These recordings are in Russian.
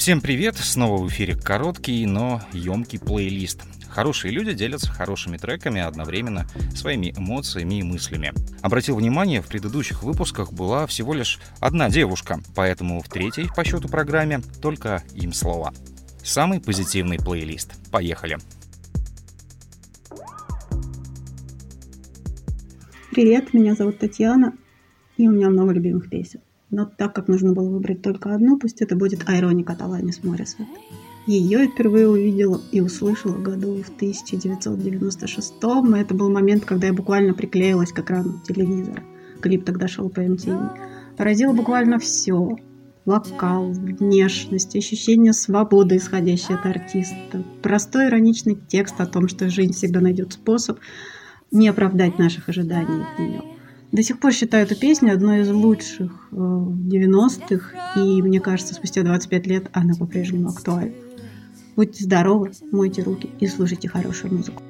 Всем привет! Снова в эфире короткий, но емкий плейлист. Хорошие люди делятся хорошими треками, одновременно своими эмоциями и мыслями. Обратил внимание, в предыдущих выпусках была всего лишь одна девушка, поэтому в третьей по счету программе только им слово. Самый позитивный плейлист. Поехали! Привет, меня зовут Татьяна, и у меня много любимых песен. Но так как нужно было выбрать только одну, пусть это будет «Айроника» Таланис Моррисвет. Ее я впервые увидела и услышала году в 1996 -м. Это был момент, когда я буквально приклеилась к экрану телевизора. Клип тогда шел по MTV. Поразило буквально все. Вокал, внешность, ощущение свободы, исходящее от артиста. Простой ироничный текст о том, что жизнь всегда найдет способ не оправдать наших ожиданий от нее. До сих пор считаю эту песню одной из лучших э, в 90-х, и мне кажется, спустя 25 лет она по-прежнему актуальна. Будьте здоровы, мойте руки и слушайте хорошую музыку.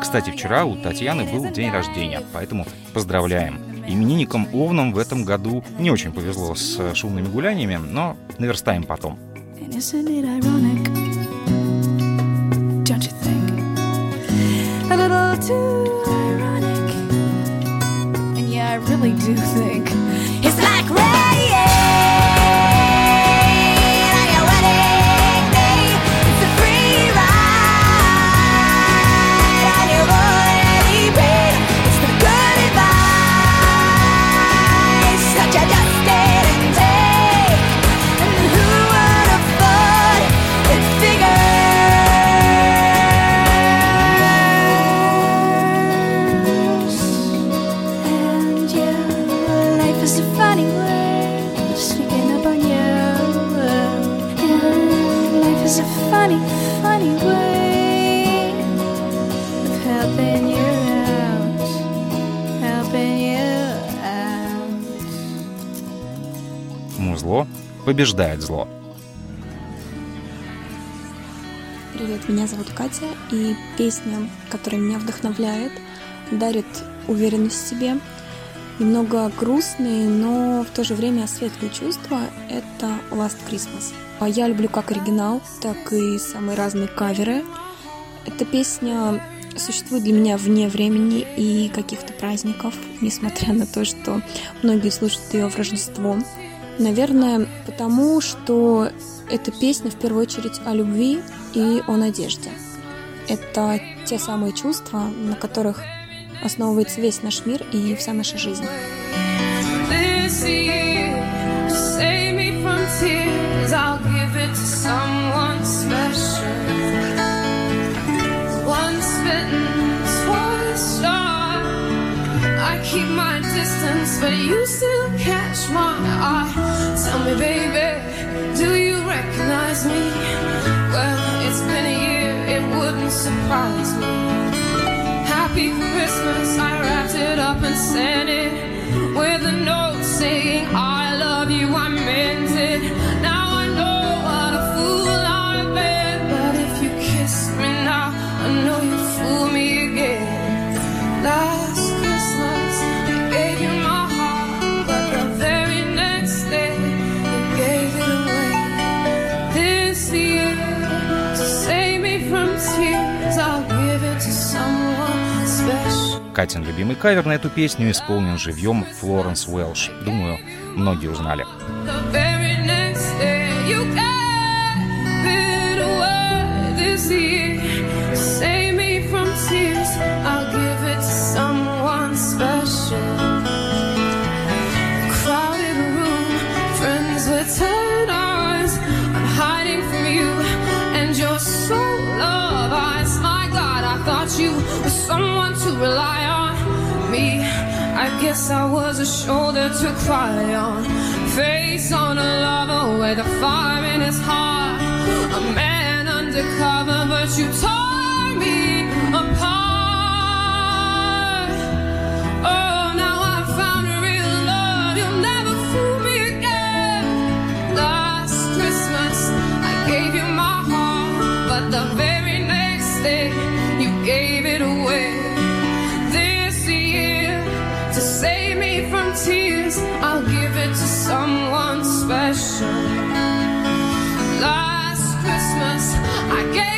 Кстати, вчера у Татьяны был день рождения, поэтому поздравляем. Именинникам Овнам в этом году не очень повезло с шумными гуляниями, но наверстаем потом. Really do think it's like rain. Побеждает зло. Привет, меня зовут Катя, и песня, которая меня вдохновляет, дарит уверенность в себе, немного грустные, но в то же время светлые чувства — это Last Christmas. А я люблю как оригинал, так и самые разные каверы. Эта песня существует для меня вне времени и каких-то праздников, несмотря на то, что многие слушают ее в Рождество. Наверное, потому что эта песня в первую очередь о любви и о надежде. Это те самые чувства, на которых основывается весь наш мир и вся наша жизнь. but you still catch my eye. Tell me, baby, do you recognize me? Well, it's been a year, it wouldn't surprise me. Happy Christmas, I wrapped it up and sent it with a note saying, I love you, I meant Катин любимый кавер на эту песню исполнен живьем Флоренс Уэлш. Думаю, многие узнали. Guess I was a shoulder to cry on. Face on a lover with a fire in his heart. A man undercover, but you tore me apart. To save me from tears, I'll give it to someone special. Last Christmas, I gave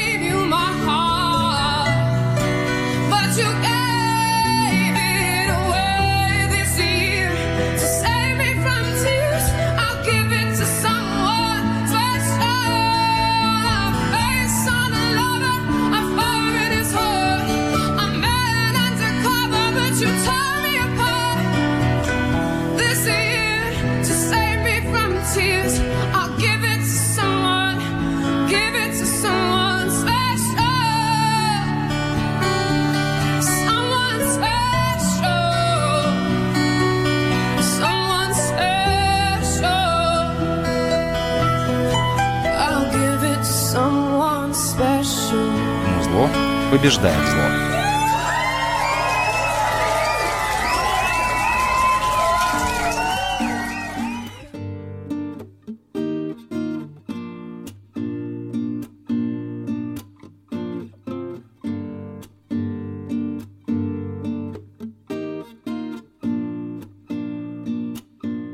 побеждает зло.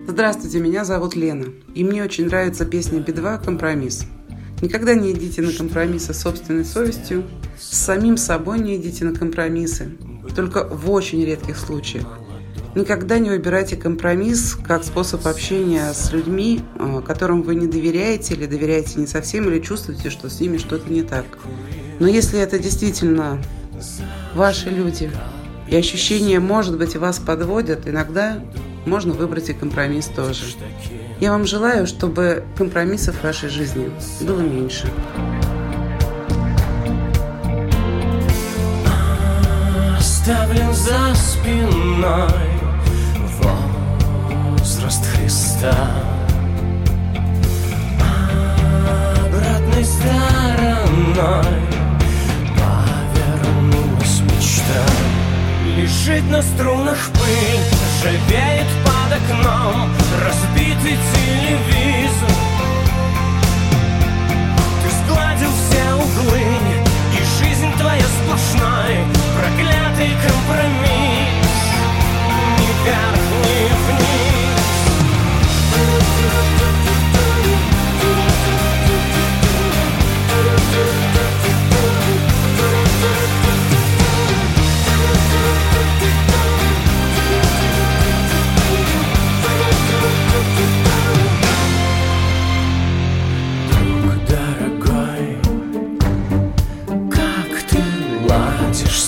Здравствуйте, меня зовут Лена, и мне очень нравится песня Би-2 «Компромисс». Никогда не идите на компромиссы с собственной совестью, с самим собой не идите на компромиссы, только в очень редких случаях. Никогда не выбирайте компромисс как способ общения с людьми, э, которым вы не доверяете или доверяете не совсем, или чувствуете, что с ними что-то не так. Но если это действительно ваши люди, и ощущения, может быть, вас подводят, иногда можно выбрать и компромисс тоже. Я вам желаю, чтобы компромиссов в вашей жизни было меньше. Оставлен за спиной возраст Христа. Обратной стороной повернулась мечта. Лежит на струнах пыль, живеет под окном Разбитый телевизор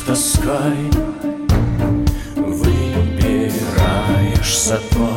тоской, выбираешь запой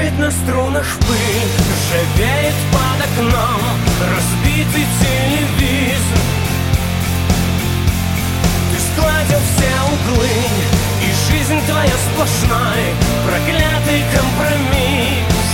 Лежит на струнах пыль, ржавеет под окном Разбитый телевизор. Ты сгладил все углы, и жизнь твоя сплошной Проклятый компромисс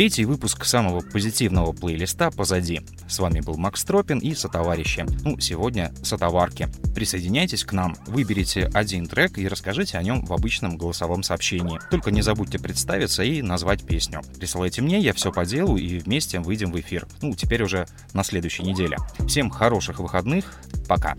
Третий выпуск самого позитивного плейлиста позади. С вами был Макс Тропин и сотоварищи. Ну, сегодня сотоварки. Присоединяйтесь к нам, выберите один трек и расскажите о нем в обычном голосовом сообщении. Только не забудьте представиться и назвать песню. Присылайте мне, я все поделаю и вместе выйдем в эфир. Ну, теперь уже на следующей неделе. Всем хороших выходных. Пока.